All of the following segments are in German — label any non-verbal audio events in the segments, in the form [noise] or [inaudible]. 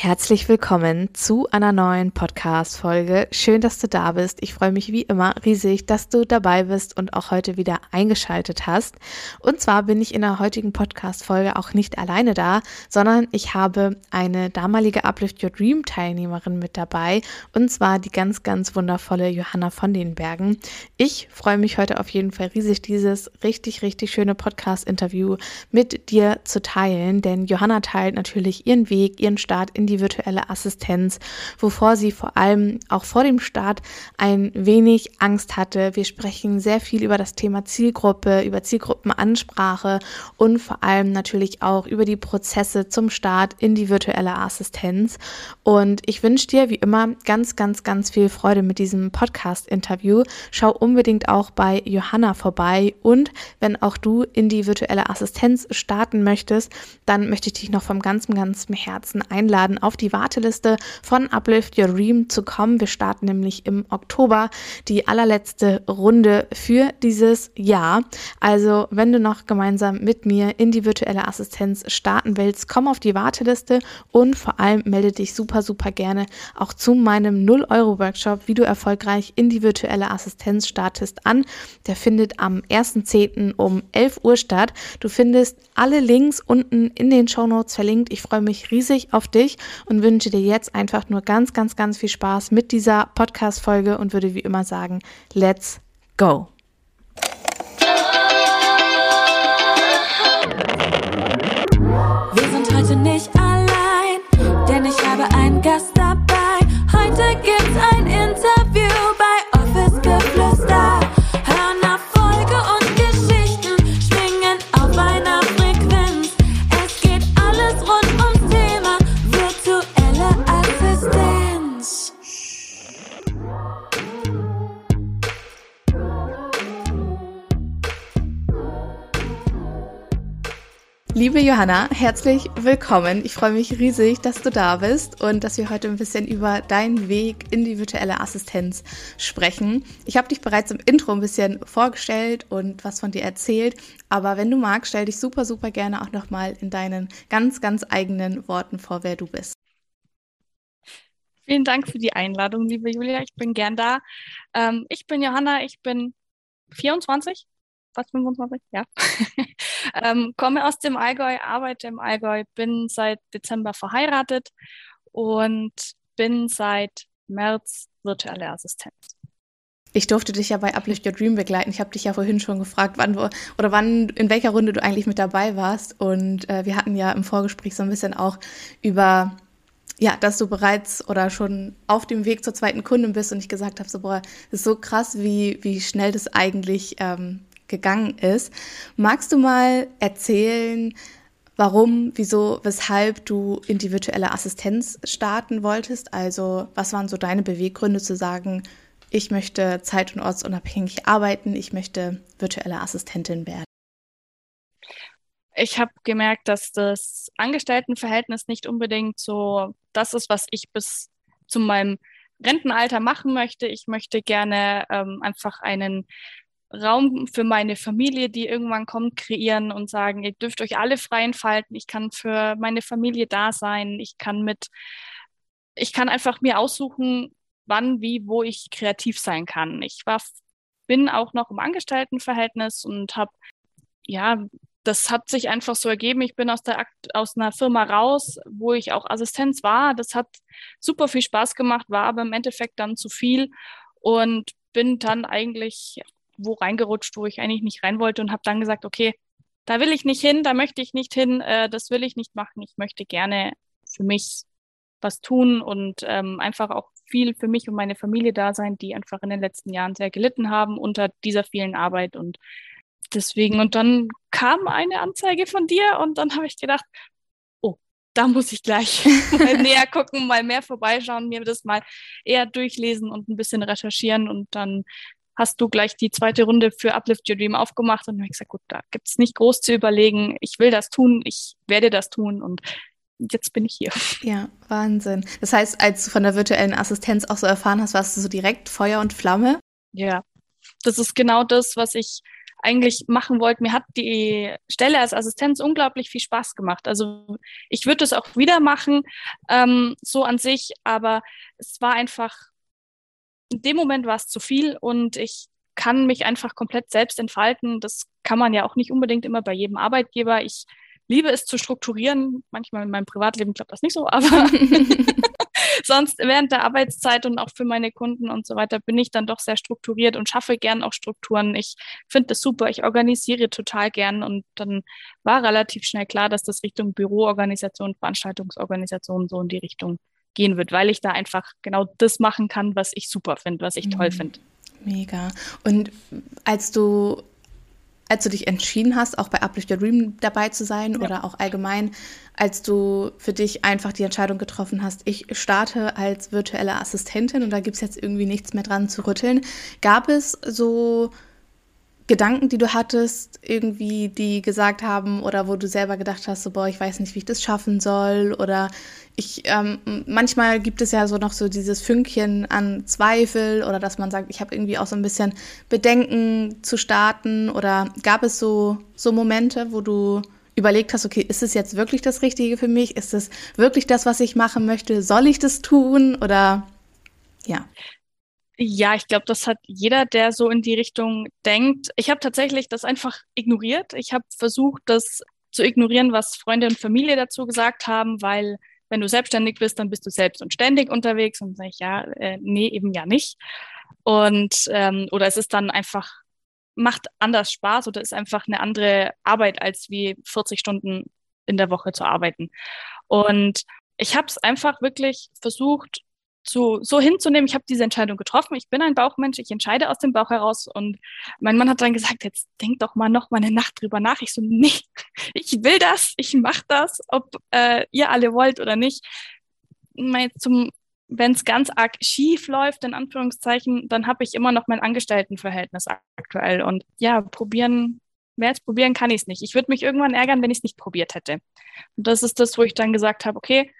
Herzlich willkommen zu einer neuen Podcast-Folge. Schön, dass du da bist. Ich freue mich wie immer riesig, dass du dabei bist und auch heute wieder eingeschaltet hast. Und zwar bin ich in der heutigen Podcast-Folge auch nicht alleine da, sondern ich habe eine damalige Uplift Your Dream Teilnehmerin mit dabei und zwar die ganz, ganz wundervolle Johanna von den Bergen. Ich freue mich heute auf jeden Fall riesig, dieses richtig, richtig schöne Podcast-Interview mit dir zu teilen, denn Johanna teilt natürlich ihren Weg, ihren Start in die virtuelle Assistenz, wovor sie vor allem auch vor dem Start ein wenig Angst hatte. Wir sprechen sehr viel über das Thema Zielgruppe, über Zielgruppenansprache und vor allem natürlich auch über die Prozesse zum Start in die virtuelle Assistenz. Und ich wünsche dir wie immer ganz, ganz, ganz viel Freude mit diesem Podcast-Interview. Schau unbedingt auch bei Johanna vorbei und wenn auch du in die virtuelle Assistenz starten möchtest, dann möchte ich dich noch vom ganzen, ganzen Herzen einladen, auf die Warteliste von Uplift Your Dream zu kommen. Wir starten nämlich im Oktober die allerletzte Runde für dieses Jahr. Also, wenn du noch gemeinsam mit mir in die virtuelle Assistenz starten willst, komm auf die Warteliste und vor allem melde dich super, super gerne auch zu meinem 0-Euro-Workshop, wie du erfolgreich in die virtuelle Assistenz startest, an. Der findet am 1.10. um 11 Uhr statt. Du findest alle Links unten in den Show Notes verlinkt. Ich freue mich riesig auf dich und wünsche dir jetzt einfach nur ganz, ganz, ganz viel Spaß mit dieser Podcast-Folge und würde wie immer sagen, let's go! Liebe Johanna, herzlich willkommen. Ich freue mich riesig, dass du da bist und dass wir heute ein bisschen über deinen Weg in die virtuelle Assistenz sprechen. Ich habe dich bereits im Intro ein bisschen vorgestellt und was von dir erzählt, aber wenn du magst, stell dich super, super gerne auch nochmal in deinen ganz, ganz eigenen Worten vor, wer du bist. Vielen Dank für die Einladung, liebe Julia. Ich bin gern da. Ähm, ich bin Johanna, ich bin 24, fast 25, ja. [laughs] ähm, komme aus dem Allgäu, arbeite im Allgäu, bin seit Dezember verheiratet und bin seit März virtuelle Assistenz. Ich durfte dich ja bei Uplift Your Dream begleiten. Ich habe dich ja vorhin schon gefragt, wann du, oder wann, in welcher Runde du eigentlich mit dabei warst. Und äh, wir hatten ja im Vorgespräch so ein bisschen auch über, ja, dass du bereits oder schon auf dem Weg zur zweiten Kundin bist und ich gesagt habe, so, boah, das ist so krass, wie, wie schnell das eigentlich ähm, gegangen ist. Magst du mal erzählen, warum, wieso, weshalb du in die virtuelle Assistenz starten wolltest? Also was waren so deine Beweggründe zu sagen, ich möchte zeit- und ortsunabhängig arbeiten, ich möchte virtuelle Assistentin werden? Ich habe gemerkt, dass das Angestelltenverhältnis nicht unbedingt so das ist, was ich bis zu meinem Rentenalter machen möchte. Ich möchte gerne ähm, einfach einen Raum für meine Familie, die irgendwann kommt, kreieren und sagen, ihr dürft euch alle frei entfalten. Ich kann für meine Familie da sein. Ich kann mit, ich kann einfach mir aussuchen, wann, wie, wo ich kreativ sein kann. Ich war, bin auch noch im Angestelltenverhältnis und habe, ja, das hat sich einfach so ergeben. Ich bin aus der aus einer Firma raus, wo ich auch Assistenz war. Das hat super viel Spaß gemacht, war aber im Endeffekt dann zu viel und bin dann eigentlich wo reingerutscht, wo ich eigentlich nicht rein wollte und habe dann gesagt, okay, da will ich nicht hin, da möchte ich nicht hin, äh, das will ich nicht machen. Ich möchte gerne für mich was tun und ähm, einfach auch viel für mich und meine Familie da sein, die einfach in den letzten Jahren sehr gelitten haben unter dieser vielen Arbeit und deswegen. Und dann kam eine Anzeige von dir und dann habe ich gedacht, oh, da muss ich gleich [laughs] mal näher gucken, mal mehr vorbeischauen, mir das mal eher durchlesen und ein bisschen recherchieren und dann hast du gleich die zweite Runde für Uplift Your Dream aufgemacht und habe ich gesagt, gut, da gibt es nicht groß zu überlegen. Ich will das tun, ich werde das tun und jetzt bin ich hier. Ja, Wahnsinn. Das heißt, als du von der virtuellen Assistenz auch so erfahren hast, warst du so direkt Feuer und Flamme? Ja, das ist genau das, was ich eigentlich machen wollte. Mir hat die Stelle als Assistenz unglaublich viel Spaß gemacht. Also ich würde es auch wieder machen, ähm, so an sich, aber es war einfach, in dem Moment war es zu viel und ich kann mich einfach komplett selbst entfalten. Das kann man ja auch nicht unbedingt immer bei jedem Arbeitgeber. Ich liebe es zu strukturieren. Manchmal in meinem Privatleben klappt das nicht so, aber [laughs] sonst während der Arbeitszeit und auch für meine Kunden und so weiter bin ich dann doch sehr strukturiert und schaffe gern auch Strukturen. Ich finde das super. Ich organisiere total gern und dann war relativ schnell klar, dass das Richtung Büroorganisation, Veranstaltungsorganisation so in die Richtung gehen wird, weil ich da einfach genau das machen kann, was ich super finde, was ich mhm. toll finde. Mega. Und als du als du dich entschieden hast, auch bei Uplift Your Dream dabei zu sein ja. oder auch allgemein, als du für dich einfach die Entscheidung getroffen hast, ich starte als virtuelle Assistentin und da gibt es jetzt irgendwie nichts mehr dran zu rütteln, gab es so Gedanken, die du hattest, irgendwie, die gesagt haben oder wo du selber gedacht hast, so, boah, ich weiß nicht, wie ich das schaffen soll oder ich, ähm, manchmal gibt es ja so noch so dieses Fünkchen an Zweifel oder dass man sagt, ich habe irgendwie auch so ein bisschen Bedenken zu starten oder gab es so, so Momente, wo du überlegt hast, okay, ist es jetzt wirklich das Richtige für mich? Ist es wirklich das, was ich machen möchte? Soll ich das tun oder ja? Ja, ich glaube, das hat jeder, der so in die Richtung denkt. Ich habe tatsächlich das einfach ignoriert. Ich habe versucht, das zu ignorieren, was Freunde und Familie dazu gesagt haben, weil wenn du selbstständig bist, dann bist du selbst und ständig unterwegs und sage ich, ja, äh, nee, eben ja nicht. Und ähm, oder es ist dann einfach, macht anders Spaß oder ist einfach eine andere Arbeit, als wie 40 Stunden in der Woche zu arbeiten. Und ich habe es einfach wirklich versucht, zu, so hinzunehmen, ich habe diese Entscheidung getroffen, ich bin ein Bauchmensch, ich entscheide aus dem Bauch heraus und mein Mann hat dann gesagt, jetzt denk doch mal noch mal eine Nacht drüber nach. Ich so, nee, [laughs] ich will das, ich mache das, ob äh, ihr alle wollt oder nicht. Wenn es ganz arg schief läuft, in Anführungszeichen, dann habe ich immer noch mein Angestelltenverhältnis aktuell. Und ja, probieren, mehr als probieren kann ich es nicht. Ich würde mich irgendwann ärgern, wenn ich es nicht probiert hätte. Und das ist das, wo ich dann gesagt habe, okay,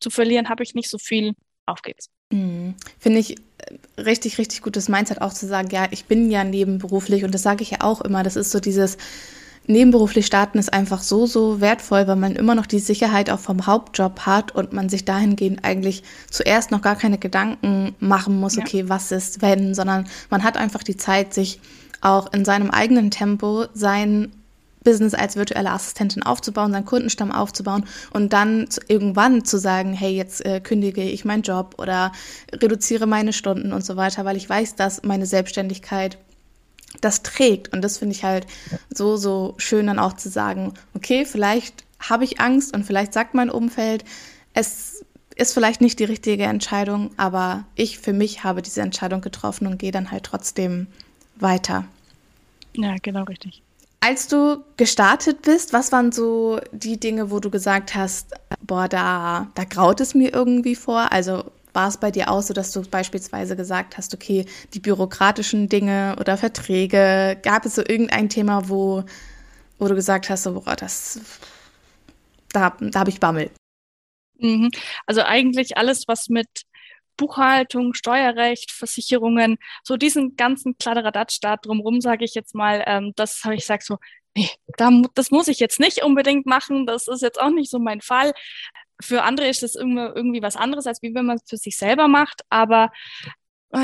zu verlieren habe ich nicht so viel, auf geht's. Mhm. Finde ich äh, richtig, richtig gutes Mindset auch zu sagen, ja, ich bin ja nebenberuflich und das sage ich ja auch immer, das ist so dieses nebenberuflich starten ist einfach so, so wertvoll, weil man immer noch die Sicherheit auch vom Hauptjob hat und man sich dahingehend eigentlich zuerst noch gar keine Gedanken machen muss, ja. okay, was ist, wenn, sondern man hat einfach die Zeit, sich auch in seinem eigenen Tempo sein Business als virtuelle Assistentin aufzubauen, seinen Kundenstamm aufzubauen und dann zu, irgendwann zu sagen, hey, jetzt äh, kündige ich meinen Job oder reduziere meine Stunden und so weiter, weil ich weiß, dass meine Selbstständigkeit das trägt. Und das finde ich halt so, so schön dann auch zu sagen, okay, vielleicht habe ich Angst und vielleicht sagt mein Umfeld, es ist vielleicht nicht die richtige Entscheidung, aber ich für mich habe diese Entscheidung getroffen und gehe dann halt trotzdem weiter. Ja, genau richtig. Als du gestartet bist, was waren so die Dinge, wo du gesagt hast, boah, da, da graut es mir irgendwie vor? Also war es bei dir auch so, dass du beispielsweise gesagt hast, okay, die bürokratischen Dinge oder Verträge, gab es so irgendein Thema, wo, wo du gesagt hast, so, boah, das, da, da habe ich Bammel? Mhm. Also eigentlich alles, was mit Buchhaltung, Steuerrecht, Versicherungen, so diesen ganzen Kladderadatsch da drumrum, sage ich jetzt mal, ähm, das habe ich gesagt so, nee, da, das muss ich jetzt nicht unbedingt machen, das ist jetzt auch nicht so mein Fall. Für andere ist das irgendwie, was anderes, als wie wenn man es für sich selber macht, aber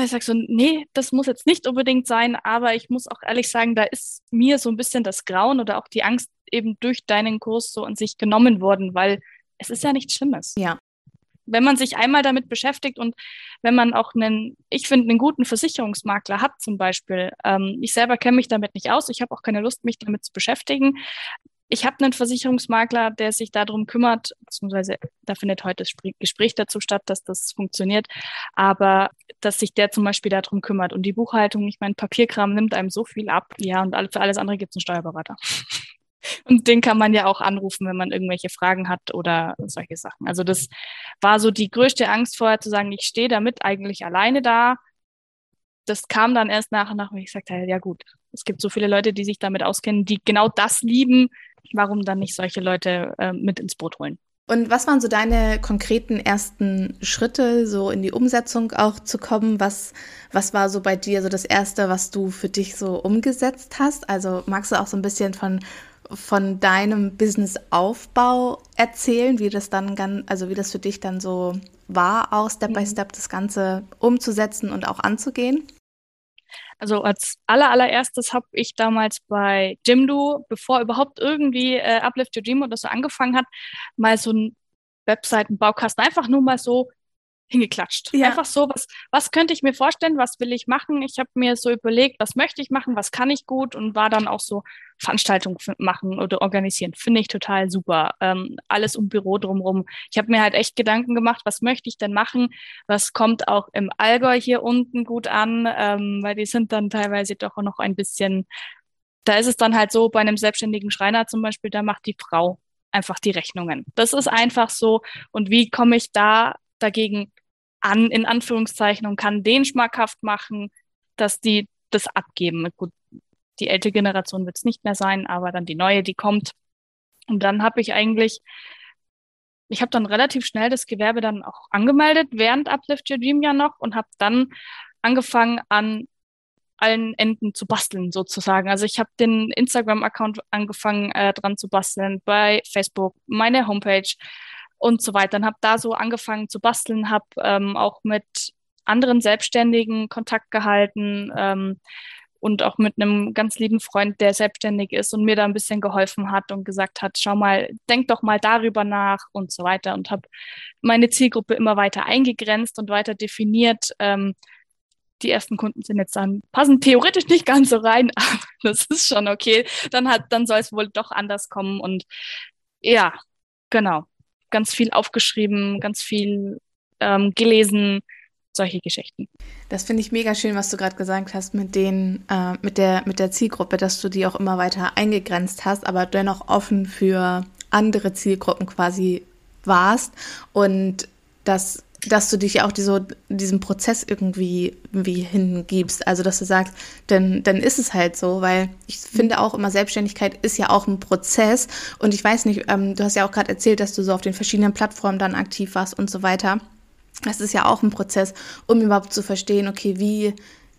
ich sage so, nee, das muss jetzt nicht unbedingt sein, aber ich muss auch ehrlich sagen, da ist mir so ein bisschen das Grauen oder auch die Angst eben durch deinen Kurs so an sich genommen worden, weil es ist ja nichts Schlimmes. Ja wenn man sich einmal damit beschäftigt und wenn man auch einen, ich finde, einen guten Versicherungsmakler hat zum Beispiel. Ähm, ich selber kenne mich damit nicht aus. Ich habe auch keine Lust, mich damit zu beschäftigen. Ich habe einen Versicherungsmakler, der sich darum kümmert, beziehungsweise da findet heute das Gespräch dazu statt, dass das funktioniert, aber dass sich der zum Beispiel darum kümmert. Und die Buchhaltung, ich meine, Papierkram nimmt einem so viel ab, ja, und für alles andere gibt es einen Steuerberater. Und den kann man ja auch anrufen, wenn man irgendwelche Fragen hat oder solche Sachen. Also das war so die größte Angst vorher zu sagen, ich stehe damit eigentlich alleine da. Das kam dann erst nach und nach, wo ich gesagt habe, ja gut, es gibt so viele Leute, die sich damit auskennen, die genau das lieben. Warum dann nicht solche Leute äh, mit ins Boot holen? Und was waren so deine konkreten ersten Schritte, so in die Umsetzung auch zu kommen? Was, was war so bei dir so das Erste, was du für dich so umgesetzt hast? Also magst du auch so ein bisschen von, von deinem Businessaufbau erzählen, wie das dann ganz, also wie das für dich dann so war, auch Step by mhm. Step das Ganze umzusetzen und auch anzugehen? Also als aller, allererstes habe ich damals bei Jimdo, bevor überhaupt irgendwie äh, Uplift Your Dream oder so angefangen hat, mal so einen Webseitenbaukasten einfach nur mal so hingeklatscht. Ja. Einfach so, was, was könnte ich mir vorstellen, was will ich machen? Ich habe mir so überlegt, was möchte ich machen, was kann ich gut und war dann auch so Veranstaltungen machen oder organisieren. Finde ich total super. Ähm, alles um Büro drumherum. Ich habe mir halt echt Gedanken gemacht, was möchte ich denn machen? Was kommt auch im Allgäu hier unten gut an? Ähm, weil die sind dann teilweise doch noch ein bisschen, da ist es dann halt so, bei einem selbstständigen Schreiner zum Beispiel, da macht die Frau einfach die Rechnungen. Das ist einfach so. Und wie komme ich da dagegen an, in Anführungszeichen, und kann den schmackhaft machen, dass die das abgeben. Gut, die ältere Generation wird es nicht mehr sein, aber dann die neue, die kommt. Und dann habe ich eigentlich, ich habe dann relativ schnell das Gewerbe dann auch angemeldet, während Uplift Your Dream ja noch und habe dann angefangen an allen Enden zu basteln sozusagen. Also ich habe den Instagram-Account angefangen äh, dran zu basteln, bei Facebook, meine Homepage, und so weiter. Und habe da so angefangen zu basteln, habe ähm, auch mit anderen Selbstständigen Kontakt gehalten ähm, und auch mit einem ganz lieben Freund, der selbstständig ist und mir da ein bisschen geholfen hat und gesagt hat, schau mal, denk doch mal darüber nach und so weiter und habe meine Zielgruppe immer weiter eingegrenzt und weiter definiert. Ähm, die ersten Kunden sind jetzt dann, passen theoretisch nicht ganz so rein, [laughs] aber das ist schon okay. Dann hat, dann soll es wohl doch anders kommen und ja, genau ganz viel aufgeschrieben, ganz viel ähm, gelesen, solche Geschichten. Das finde ich mega schön, was du gerade gesagt hast mit den, äh, mit der, mit der Zielgruppe, dass du die auch immer weiter eingegrenzt hast, aber dennoch offen für andere Zielgruppen quasi warst und dass dass du dich auch so, diesem Prozess irgendwie, irgendwie hingibst. Also, dass du sagst, dann, dann ist es halt so, weil ich finde auch immer, Selbstständigkeit ist ja auch ein Prozess. Und ich weiß nicht, ähm, du hast ja auch gerade erzählt, dass du so auf den verschiedenen Plattformen dann aktiv warst und so weiter. Das ist ja auch ein Prozess, um überhaupt zu verstehen, okay, wie,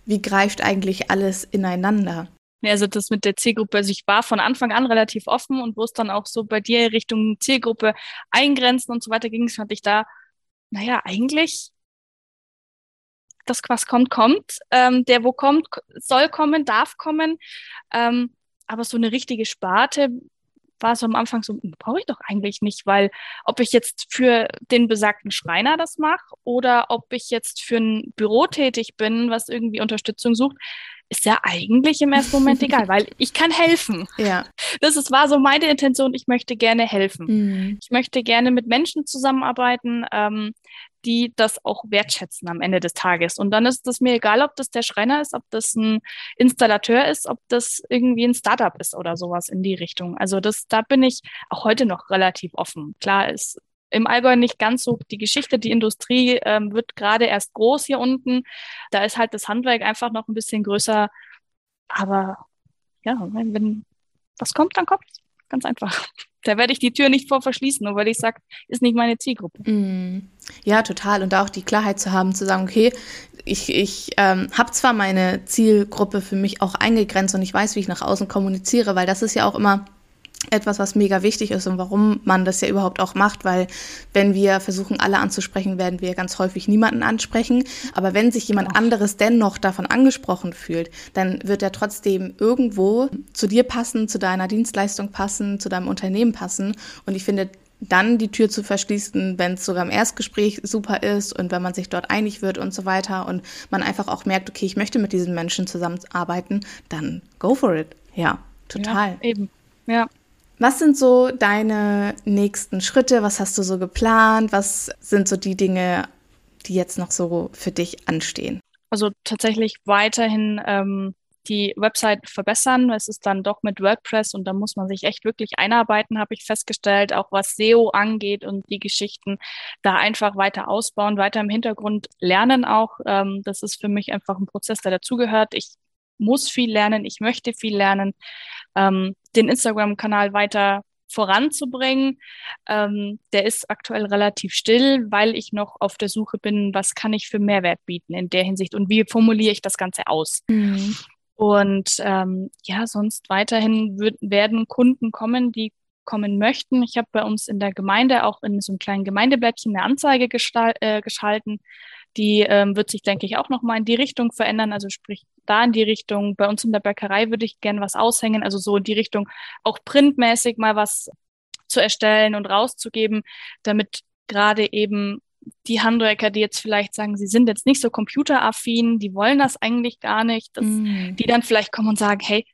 wie greift eigentlich alles ineinander? Ja, also das mit der Zielgruppe, also ich war von Anfang an relativ offen und wo es dann auch so bei dir Richtung Zielgruppe eingrenzen und so weiter ging, fand ich da naja, eigentlich das, was kommt, kommt. Ähm, der, wo kommt, soll kommen, darf kommen. Ähm, aber so eine richtige Sparte war so am Anfang so, hm, brauche ich doch eigentlich nicht, weil ob ich jetzt für den besagten Schreiner das mache oder ob ich jetzt für ein Büro tätig bin, was irgendwie Unterstützung sucht, ist ja eigentlich im ersten Moment [laughs] egal, weil ich kann helfen. Ja. Das ist, war so meine Intention, ich möchte gerne helfen. Mhm. Ich möchte gerne mit Menschen zusammenarbeiten, ähm, die das auch wertschätzen am Ende des Tages. Und dann ist es mir egal, ob das der Schreiner ist, ob das ein Installateur ist, ob das irgendwie ein Startup ist oder sowas in die Richtung. Also das, da bin ich auch heute noch relativ offen. Klar ist im Allgäu nicht ganz so die Geschichte. Die Industrie ähm, wird gerade erst groß hier unten. Da ist halt das Handwerk einfach noch ein bisschen größer. Aber ja, wenn, wenn was kommt, dann kommt Ganz einfach. [laughs] Da werde ich die Tür nicht vor verschließen, nur weil ich sage, ist nicht meine Zielgruppe. Mm. Ja, total. Und auch die Klarheit zu haben, zu sagen, okay, ich, ich ähm, habe zwar meine Zielgruppe für mich auch eingegrenzt und ich weiß, wie ich nach außen kommuniziere, weil das ist ja auch immer etwas, was mega wichtig ist und warum man das ja überhaupt auch macht, weil wenn wir versuchen, alle anzusprechen, werden wir ganz häufig niemanden ansprechen. Aber wenn sich jemand anderes dennoch davon angesprochen fühlt, dann wird er trotzdem irgendwo zu dir passen, zu deiner Dienstleistung passen, zu deinem Unternehmen passen. Und ich finde, dann die Tür zu verschließen, wenn es sogar im Erstgespräch super ist und wenn man sich dort einig wird und so weiter und man einfach auch merkt, okay, ich möchte mit diesen Menschen zusammenarbeiten, dann go for it. Ja, total. Ja, eben. Ja. Was sind so deine nächsten Schritte? Was hast du so geplant? Was sind so die Dinge, die jetzt noch so für dich anstehen? Also tatsächlich weiterhin ähm, die Website verbessern. Es ist dann doch mit WordPress und da muss man sich echt wirklich einarbeiten, habe ich festgestellt, auch was SEO angeht und die Geschichten da einfach weiter ausbauen, weiter im Hintergrund lernen auch. Ähm, das ist für mich einfach ein Prozess, der dazugehört. Ich muss viel lernen, ich möchte viel lernen, ähm, den Instagram-Kanal weiter voranzubringen. Ähm, der ist aktuell relativ still, weil ich noch auf der Suche bin, was kann ich für Mehrwert bieten in der Hinsicht und wie formuliere ich das Ganze aus. Mhm. Und ähm, ja, sonst weiterhin wird, werden Kunden kommen, die kommen möchten. Ich habe bei uns in der Gemeinde auch in so einem kleinen Gemeindeblättchen eine Anzeige äh, geschalten. Die ähm, wird sich, denke ich, auch nochmal in die Richtung verändern. Also sprich, da in die Richtung. Bei uns in der Bäckerei würde ich gerne was aushängen. Also so in die Richtung auch printmäßig mal was zu erstellen und rauszugeben, damit gerade eben die Handwerker, die jetzt vielleicht sagen, sie sind jetzt nicht so computeraffin, die wollen das eigentlich gar nicht, dass mm. die dann vielleicht kommen und sagen, hey,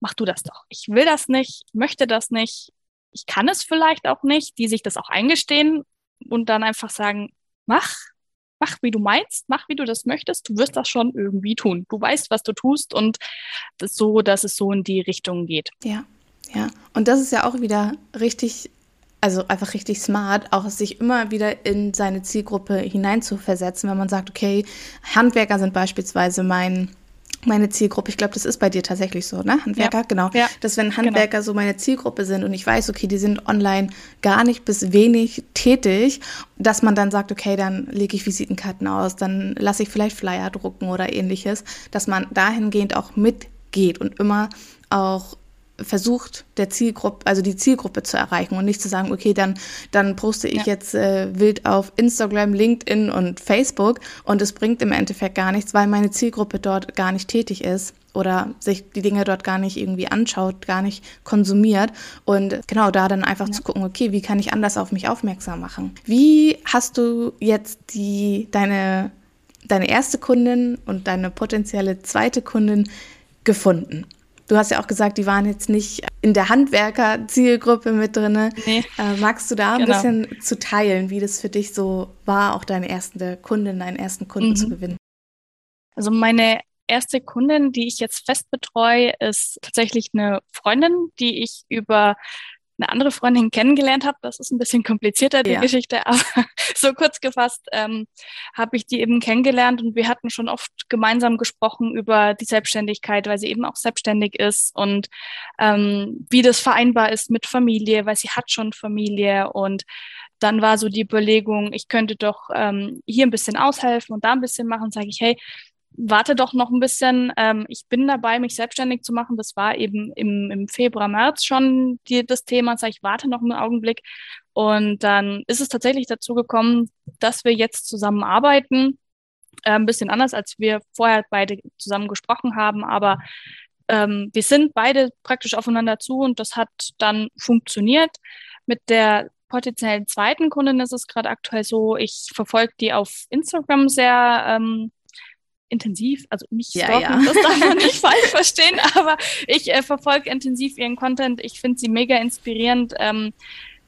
mach du das doch. Ich will das nicht, ich möchte das nicht, ich kann es vielleicht auch nicht, die sich das auch eingestehen und dann einfach sagen, mach, mach wie du meinst, mach wie du das möchtest, du wirst das schon irgendwie tun. Du weißt, was du tust und das so, dass es so in die Richtung geht. Ja, ja. Und das ist ja auch wieder richtig also einfach richtig smart, auch sich immer wieder in seine Zielgruppe hineinzuversetzen, wenn man sagt, okay, Handwerker sind beispielsweise mein meine Zielgruppe, ich glaube, das ist bei dir tatsächlich so, ne? Handwerker, ja. genau. Ja. Dass wenn Handwerker genau. so meine Zielgruppe sind und ich weiß, okay, die sind online gar nicht bis wenig tätig, dass man dann sagt, okay, dann lege ich Visitenkarten aus, dann lasse ich vielleicht Flyer drucken oder ähnliches, dass man dahingehend auch mitgeht und immer auch versucht, der Zielgruppe, also die Zielgruppe zu erreichen und nicht zu sagen, okay, dann, dann poste ich ja. jetzt äh, wild auf Instagram, LinkedIn und Facebook und es bringt im Endeffekt gar nichts, weil meine Zielgruppe dort gar nicht tätig ist oder sich die Dinge dort gar nicht irgendwie anschaut, gar nicht konsumiert und genau da dann einfach ja. zu gucken, okay, wie kann ich anders auf mich aufmerksam machen? Wie hast du jetzt die, deine, deine erste Kundin und deine potenzielle zweite Kundin gefunden? Du hast ja auch gesagt, die waren jetzt nicht in der Handwerker-Zielgruppe mit drin. Nee. Äh, magst du da ein genau. bisschen zu teilen, wie das für dich so war, auch deine erste Kundin, deinen ersten Kunden mhm. zu gewinnen? Also meine erste Kundin, die ich jetzt fest betreue, ist tatsächlich eine Freundin, die ich über eine andere Freundin kennengelernt habe. Das ist ein bisschen komplizierter, die ja. Geschichte, [laughs] aber so kurz gefasst ähm, habe ich die eben kennengelernt und wir hatten schon oft gemeinsam gesprochen über die Selbstständigkeit, weil sie eben auch selbstständig ist und ähm, wie das vereinbar ist mit Familie, weil sie hat schon Familie und dann war so die Überlegung, ich könnte doch ähm, hier ein bisschen aushelfen und da ein bisschen machen, sage ich, hey, warte doch noch ein bisschen. Ähm, ich bin dabei, mich selbstständig zu machen. Das war eben im, im Februar, März schon die, das Thema. Sag ich, warte noch einen Augenblick. Und dann ist es tatsächlich dazu gekommen, dass wir jetzt zusammenarbeiten. Äh, ein bisschen anders, als wir vorher beide zusammen gesprochen haben. Aber ähm, wir sind beide praktisch aufeinander zu und das hat dann funktioniert. Mit der potenziellen zweiten Kundin ist es gerade aktuell so, ich verfolge die auf Instagram sehr ähm, intensiv, also nicht stalken, ja, ja. das darf man nicht [laughs] falsch verstehen, aber ich äh, verfolge intensiv ihren Content. Ich finde sie mega inspirierend. Ähm,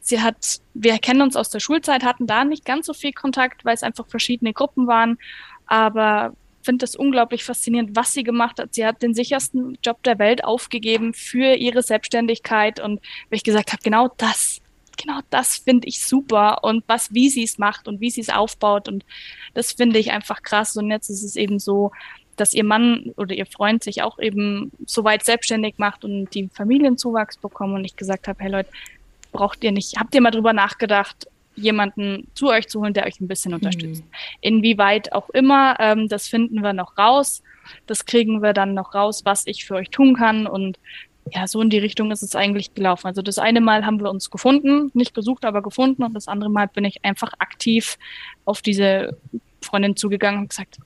sie hat, wir kennen uns aus der Schulzeit, hatten da nicht ganz so viel Kontakt, weil es einfach verschiedene Gruppen waren, aber finde es unglaublich faszinierend, was sie gemacht hat. Sie hat den sichersten Job der Welt aufgegeben für ihre Selbstständigkeit und wie ich gesagt habe, genau das genau das finde ich super und was, wie sie es macht und wie sie es aufbaut und das finde ich einfach krass und jetzt ist es eben so, dass ihr Mann oder ihr Freund sich auch eben so weit selbstständig macht und die Familienzuwachs bekommen und ich gesagt habe, hey Leute, braucht ihr nicht, habt ihr mal drüber nachgedacht, jemanden zu euch zu holen, der euch ein bisschen unterstützt. Mhm. Inwieweit auch immer, ähm, das finden wir noch raus. Das kriegen wir dann noch raus, was ich für euch tun kann. Und ja, so in die Richtung ist es eigentlich gelaufen. Also das eine Mal haben wir uns gefunden, nicht gesucht, aber gefunden und das andere Mal bin ich einfach aktiv auf diese Freundin zugegangen und gesagt,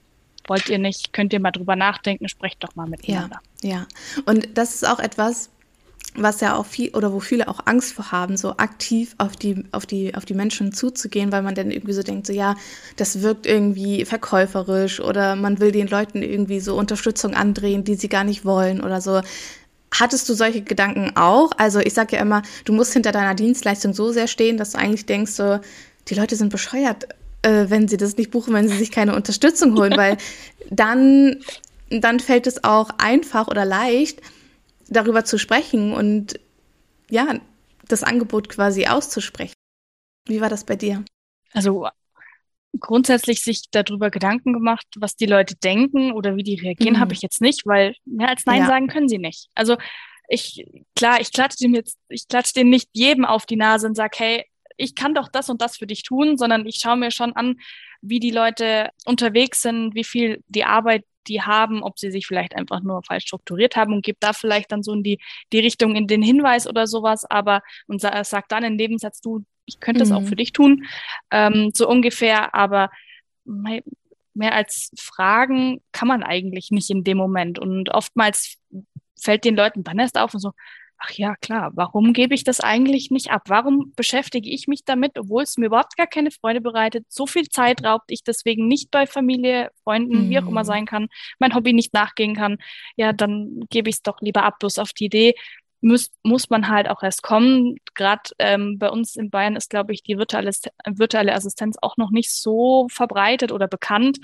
wollt ihr nicht, könnt ihr mal drüber nachdenken, sprecht doch mal miteinander. Ja, ja. Und das ist auch etwas, was ja auch viel oder wo viele auch Angst vor haben, so aktiv auf die, auf die, auf die Menschen zuzugehen, weil man dann irgendwie so denkt, so ja, das wirkt irgendwie verkäuferisch oder man will den Leuten irgendwie so Unterstützung andrehen, die sie gar nicht wollen oder so. Hattest du solche Gedanken auch? Also ich sage ja immer, du musst hinter deiner Dienstleistung so sehr stehen, dass du eigentlich denkst, so, die Leute sind bescheuert, äh, wenn sie das nicht buchen, wenn sie sich keine Unterstützung [laughs] holen, weil dann, dann fällt es auch einfach oder leicht, darüber zu sprechen und ja, das Angebot quasi auszusprechen. Wie war das bei dir? Also grundsätzlich sich darüber Gedanken gemacht, was die Leute denken oder wie die reagieren, mhm. habe ich jetzt nicht, weil mehr als Nein ja. sagen können sie nicht. Also ich, klar, ich klatsche dem jetzt, ich klatsche dem nicht jedem auf die Nase und sage, hey, ich kann doch das und das für dich tun, sondern ich schaue mir schon an, wie die Leute unterwegs sind, wie viel die Arbeit die haben, ob sie sich vielleicht einfach nur falsch strukturiert haben und gebe da vielleicht dann so in die, die Richtung in den Hinweis oder sowas, aber und sa sag dann in Nebensatz, du, ich könnte es mhm. auch für dich tun, ähm, so ungefähr, aber mehr als Fragen kann man eigentlich nicht in dem Moment und oftmals fällt den Leuten dann erst auf und so, ach ja, klar, warum gebe ich das eigentlich nicht ab? Warum beschäftige ich mich damit, obwohl es mir überhaupt gar keine Freude bereitet? So viel Zeit raubt ich deswegen nicht bei Familie, Freunden, mm. wie auch immer mhm. sein kann, mein Hobby nicht nachgehen kann. Ja, dann gebe ich es doch lieber ab. Bloß auf die Idee muss, muss man halt auch erst kommen. Gerade ähm, bei uns in Bayern ist, glaube ich, die virtuelle, virtuelle Assistenz auch noch nicht so verbreitet oder bekannt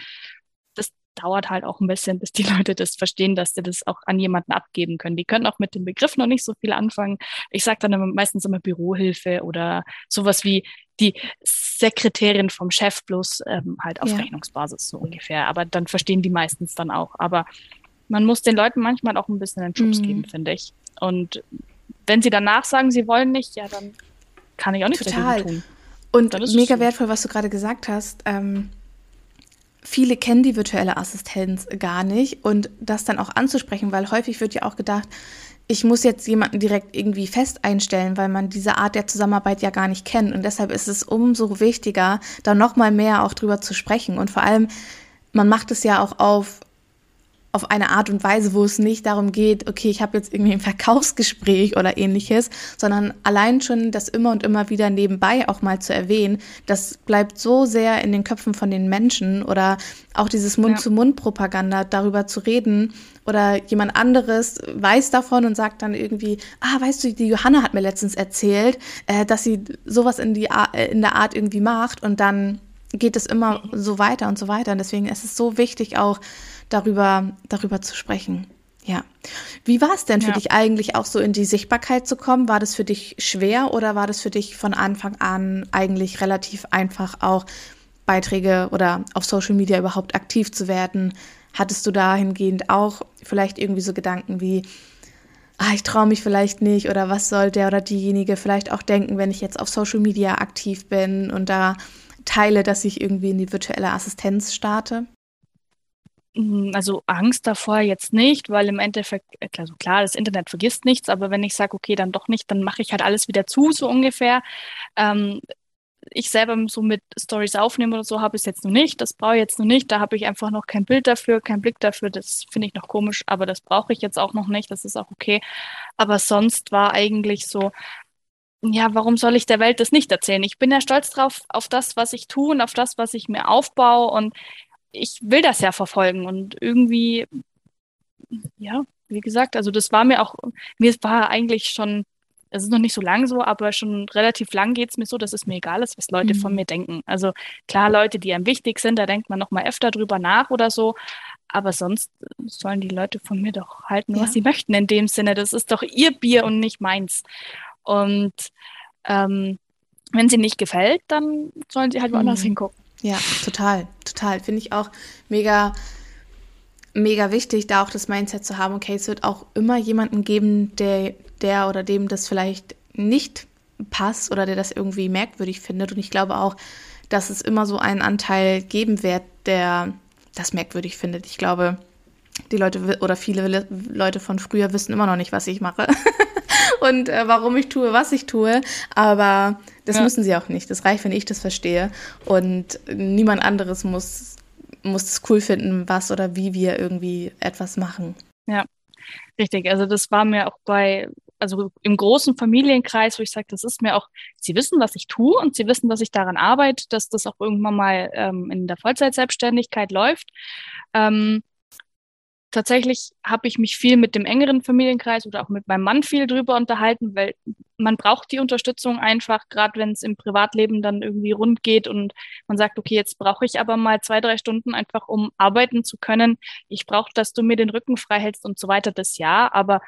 dauert halt auch ein bisschen, bis die [laughs] Leute das verstehen, dass sie das auch an jemanden abgeben können. Die können auch mit dem Begriff noch nicht so viel anfangen. Ich sage dann immer, meistens immer Bürohilfe oder sowas wie die Sekretärin vom Chef, bloß ähm, halt auf ja. Rechnungsbasis so ungefähr. Aber dann verstehen die meistens dann auch. Aber man muss den Leuten manchmal auch ein bisschen einen Schubs mhm. geben, finde ich. Und wenn sie danach sagen, sie wollen nicht, ja, dann kann ich auch nicht Total. tun. Und mega so. wertvoll, was du gerade gesagt hast. Ähm, viele kennen die virtuelle Assistenz gar nicht und das dann auch anzusprechen, weil häufig wird ja auch gedacht, ich muss jetzt jemanden direkt irgendwie fest einstellen, weil man diese Art der Zusammenarbeit ja gar nicht kennt. Und deshalb ist es umso wichtiger, da nochmal mehr auch drüber zu sprechen. Und vor allem, man macht es ja auch auf auf eine Art und Weise, wo es nicht darum geht, okay, ich habe jetzt irgendwie ein Verkaufsgespräch oder ähnliches, sondern allein schon das immer und immer wieder nebenbei auch mal zu erwähnen, das bleibt so sehr in den Köpfen von den Menschen oder auch dieses Mund-zu-Mund-Propaganda darüber zu reden oder jemand anderes weiß davon und sagt dann irgendwie, ah, weißt du, die Johanna hat mir letztens erzählt, äh, dass sie sowas in, die, äh, in der Art irgendwie macht und dann geht es immer so weiter und so weiter. Und deswegen ist es so wichtig auch, darüber, darüber zu sprechen. Ja. Wie war es denn für ja. dich eigentlich auch so in die Sichtbarkeit zu kommen? War das für dich schwer oder war das für dich von Anfang an eigentlich relativ einfach auch Beiträge oder auf Social Media überhaupt aktiv zu werden? Hattest du dahingehend auch vielleicht irgendwie so Gedanken wie, ah, ich traue mich vielleicht nicht oder was soll der oder diejenige vielleicht auch denken, wenn ich jetzt auf Social Media aktiv bin und da teile, dass ich irgendwie in die virtuelle Assistenz starte? Hm, also Angst davor jetzt nicht, weil im Endeffekt, also klar, das Internet vergisst nichts, aber wenn ich sage, okay, dann doch nicht, dann mache ich halt alles wieder zu, so ungefähr. Ähm, ich selber so mit Stories aufnehmen oder so habe ich es jetzt noch nicht. Das brauche ich jetzt noch nicht. Da habe ich einfach noch kein Bild dafür, kein Blick dafür. Das finde ich noch komisch, aber das brauche ich jetzt auch noch nicht. Das ist auch okay. Aber sonst war eigentlich so, ja, warum soll ich der Welt das nicht erzählen? Ich bin ja stolz drauf, auf das, was ich tue und auf das, was ich mir aufbaue. Und ich will das ja verfolgen und irgendwie, ja, wie gesagt, also das war mir auch, mir war eigentlich schon, es ist noch nicht so lang so, aber schon relativ lang geht es mir so, dass es mir egal ist, was Leute mhm. von mir denken. Also klar, Leute, die einem wichtig sind, da denkt man noch mal öfter drüber nach oder so, aber sonst sollen die Leute von mir doch halten, ja. was sie möchten in dem Sinne. Das ist doch ihr Bier und nicht meins. Und ähm, wenn sie nicht gefällt, dann sollen sie halt woanders mhm. hingucken. Ja, total, total. Finde ich auch mega, mega wichtig, da auch das Mindset zu haben, okay, es wird auch immer jemanden geben, der, der oder dem das vielleicht nicht passt oder der das irgendwie merkwürdig findet. Und ich glaube auch, dass es immer so einen Anteil geben wird, der das merkwürdig findet. Ich glaube, die Leute oder viele Leute von früher wissen immer noch nicht, was ich mache [laughs] und äh, warum ich tue, was ich tue. Aber das ja. müssen sie auch nicht. Das reicht, wenn ich das verstehe. Und niemand anderes muss, muss es cool finden, was oder wie wir irgendwie etwas machen. Ja, richtig. Also das war mir auch bei, also im großen Familienkreis, wo ich sage, das ist mir auch, sie wissen, was ich tue und sie wissen, dass ich daran arbeite, dass das auch irgendwann mal ähm, in der Vollzeitselbstständigkeit läuft. Ähm, tatsächlich habe ich mich viel mit dem engeren Familienkreis oder auch mit meinem Mann viel drüber unterhalten, weil man braucht die Unterstützung einfach, gerade wenn es im Privatleben dann irgendwie rund geht und man sagt, okay, jetzt brauche ich aber mal zwei, drei Stunden einfach, um arbeiten zu können. Ich brauche, dass du mir den Rücken frei hältst und so weiter, das ja. Aber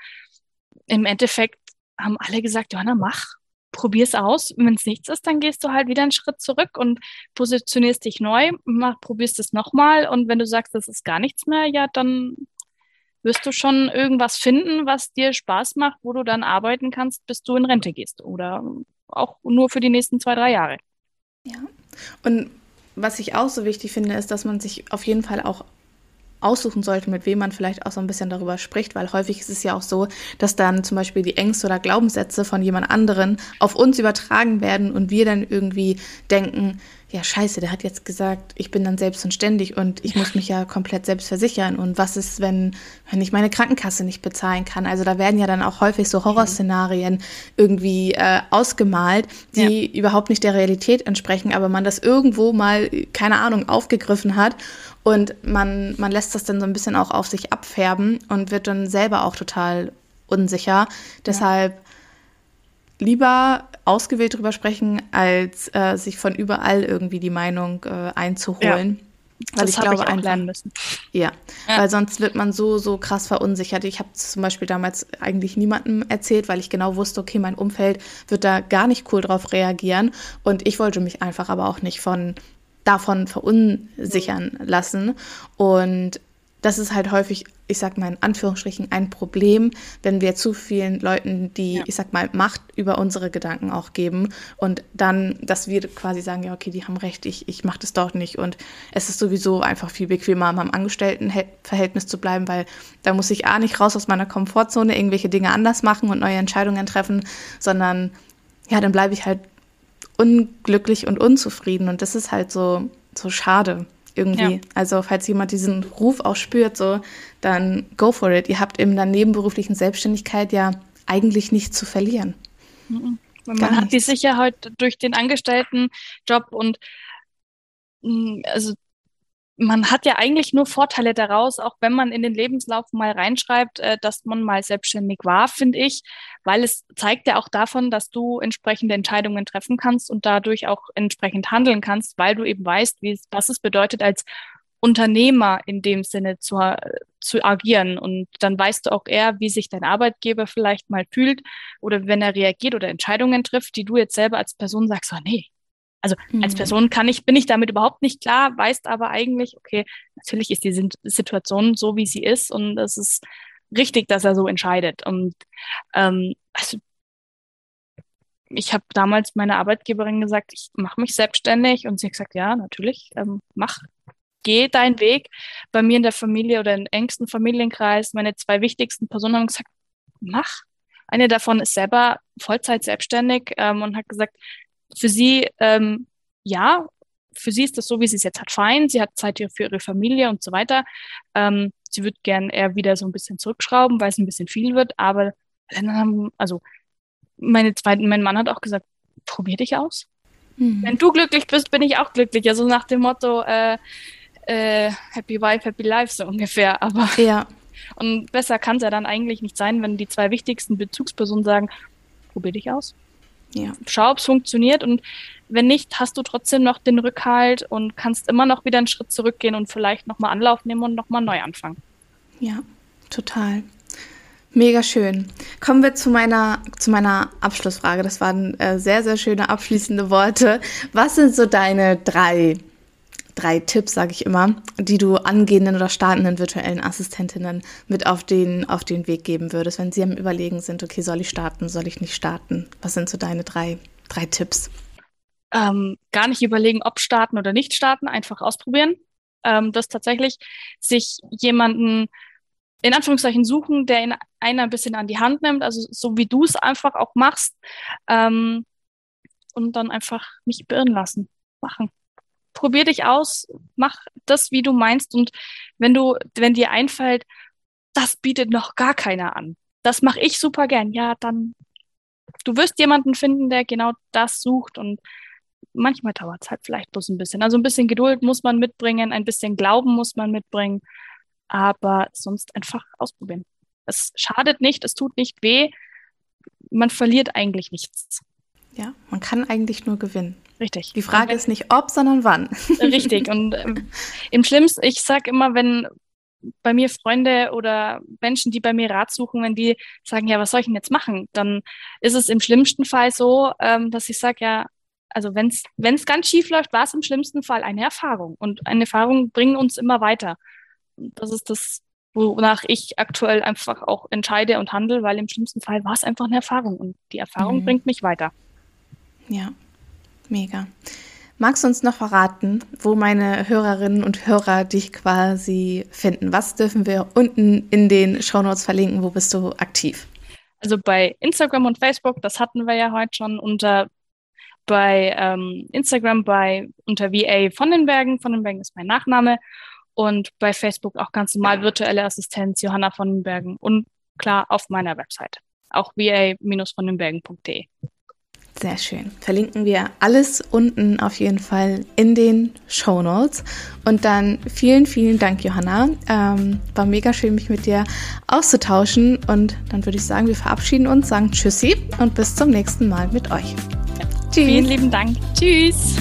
im Endeffekt haben alle gesagt, Johanna, mach, probier's aus. Wenn es nichts ist, dann gehst du halt wieder einen Schritt zurück und positionierst dich neu, mach, probierst es nochmal. Und wenn du sagst, das ist gar nichts mehr, ja, dann wirst du schon irgendwas finden, was dir Spaß macht, wo du dann arbeiten kannst, bis du in Rente gehst oder auch nur für die nächsten zwei, drei Jahre. Ja. Und was ich auch so wichtig finde, ist, dass man sich auf jeden Fall auch aussuchen sollte, mit wem man vielleicht auch so ein bisschen darüber spricht, weil häufig ist es ja auch so, dass dann zum Beispiel die Ängste oder Glaubenssätze von jemand anderen auf uns übertragen werden und wir dann irgendwie denken, ja, scheiße, der hat jetzt gesagt, ich bin dann selbst und ständig und ich muss mich ja komplett selbst versichern. Und was ist, wenn, wenn ich meine Krankenkasse nicht bezahlen kann? Also da werden ja dann auch häufig so Horrorszenarien irgendwie äh, ausgemalt, die ja. überhaupt nicht der Realität entsprechen, aber man das irgendwo mal, keine Ahnung, aufgegriffen hat. Und man, man lässt das dann so ein bisschen auch auf sich abfärben und wird dann selber auch total unsicher. Deshalb lieber ausgewählt drüber sprechen, als äh, sich von überall irgendwie die Meinung äh, einzuholen. Ja. Weil das ich glaube, ich lernen müssen. Ja, ja, weil sonst wird man so, so krass verunsichert. Ich habe zum Beispiel damals eigentlich niemandem erzählt, weil ich genau wusste, okay, mein Umfeld wird da gar nicht cool drauf reagieren. Und ich wollte mich einfach aber auch nicht von davon verunsichern lassen. Und das ist halt häufig, ich sag mal in Anführungsstrichen, ein Problem, wenn wir zu vielen Leuten die, ja. ich sag mal, Macht über unsere Gedanken auch geben und dann, dass wir quasi sagen, ja, okay, die haben recht, ich, ich mache das doch nicht und es ist sowieso einfach viel bequemer, am Angestelltenverhältnis zu bleiben, weil da muss ich A nicht raus aus meiner Komfortzone, irgendwelche Dinge anders machen und neue Entscheidungen treffen, sondern ja, dann bleibe ich halt unglücklich und unzufrieden und das ist halt so, so schade irgendwie. Ja. Also falls jemand diesen Ruf auch spürt, so, dann go for it. Ihr habt in der nebenberuflichen Selbstständigkeit ja eigentlich nichts zu verlieren. Mhm. Man hat die Sicherheit durch den Angestelltenjob und mm, also man hat ja eigentlich nur Vorteile daraus, auch wenn man in den Lebenslauf mal reinschreibt, äh, dass man mal selbstständig war, finde ich, weil es zeigt ja auch davon, dass du entsprechende Entscheidungen treffen kannst und dadurch auch entsprechend handeln kannst, weil du eben weißt, wie, was es bedeutet, als Unternehmer in dem Sinne zu, zu agieren. Und dann weißt du auch eher, wie sich dein Arbeitgeber vielleicht mal fühlt oder wenn er reagiert oder Entscheidungen trifft, die du jetzt selber als Person sagst, oh nee, also mhm. als Person kann ich, bin ich damit überhaupt nicht klar, weißt aber eigentlich, okay, natürlich ist die Situation so, wie sie ist und es ist richtig, dass er so entscheidet. Und ähm, also ich habe damals meiner Arbeitgeberin gesagt, ich mache mich selbstständig und sie hat gesagt, ja, natürlich, ähm, mach, geh deinen Weg. Bei mir in der Familie oder im engsten Familienkreis, meine zwei wichtigsten Personen haben gesagt, mach. Eine davon ist selber Vollzeit selbstständig ähm, und hat gesagt, für sie, ähm, ja, für sie ist das so, wie sie es jetzt hat, fein. Sie hat Zeit für ihre Familie und so weiter. Ähm, sie wird gern eher wieder so ein bisschen zurückschrauben, weil es ein bisschen viel wird. Aber also meine zweiten, mein Mann hat auch gesagt, probier dich aus. Mhm. Wenn du glücklich bist, bin ich auch glücklich. Also nach dem Motto äh, äh, Happy Wife, Happy Life so ungefähr. Aber ja. Und besser kann es ja dann eigentlich nicht sein, wenn die zwei wichtigsten Bezugspersonen sagen, probier dich aus. Ja. Schau, ob es funktioniert und wenn nicht, hast du trotzdem noch den Rückhalt und kannst immer noch wieder einen Schritt zurückgehen und vielleicht nochmal Anlauf nehmen und nochmal neu anfangen. Ja, total. Mega schön. Kommen wir zu meiner, zu meiner Abschlussfrage. Das waren äh, sehr, sehr schöne abschließende Worte. Was sind so deine drei drei Tipps, sage ich immer, die du angehenden oder startenden virtuellen Assistentinnen mit auf den, auf den Weg geben würdest, wenn sie am Überlegen sind, okay, soll ich starten, soll ich nicht starten? Was sind so deine drei, drei Tipps? Ähm, gar nicht überlegen, ob starten oder nicht starten, einfach ausprobieren. Ähm, das tatsächlich sich jemanden in Anführungszeichen suchen, der in einer ein bisschen an die Hand nimmt, also so wie du es einfach auch machst ähm, und dann einfach nicht beirren lassen, machen probier dich aus, mach das, wie du meinst. Und wenn du, wenn dir einfällt, das bietet noch gar keiner an. Das mache ich super gern. Ja, dann du wirst jemanden finden, der genau das sucht und manchmal dauert es halt vielleicht bloß ein bisschen. Also ein bisschen Geduld muss man mitbringen, ein bisschen Glauben muss man mitbringen, aber sonst einfach ausprobieren. Es schadet nicht, es tut nicht weh, man verliert eigentlich nichts. Ja, man kann eigentlich nur gewinnen. Richtig. Die Frage wenn, ist nicht ob, sondern wann. [laughs] Richtig. Und ähm, im Schlimmsten, ich sage immer, wenn bei mir Freunde oder Menschen, die bei mir Rat suchen, wenn die sagen, ja, was soll ich denn jetzt machen, dann ist es im schlimmsten Fall so, ähm, dass ich sage, ja, also wenn es ganz schief läuft, war es im schlimmsten Fall eine Erfahrung. Und eine Erfahrung bringt uns immer weiter. Das ist das wonach ich aktuell einfach auch entscheide und handle, weil im schlimmsten Fall war es einfach eine Erfahrung und die Erfahrung mhm. bringt mich weiter. Ja, mega. Magst du uns noch verraten, wo meine Hörerinnen und Hörer dich quasi finden? Was dürfen wir unten in den Shownotes verlinken? Wo bist du aktiv? Also bei Instagram und Facebook, das hatten wir ja heute schon unter bei ähm, Instagram bei unter VA von den Bergen. Von den Bergen ist mein Nachname. Und bei Facebook auch ganz normal virtuelle Assistenz Johanna von den Bergen. Und klar auf meiner Website. Auch va-von den Bergen.de. Sehr schön. Verlinken wir alles unten auf jeden Fall in den Show Notes. Und dann vielen, vielen Dank, Johanna. Ähm, war mega schön, mich mit dir auszutauschen. Und dann würde ich sagen, wir verabschieden uns, sagen Tschüssi und bis zum nächsten Mal mit euch. Ja. Tschüss. Vielen lieben Dank. Tschüss.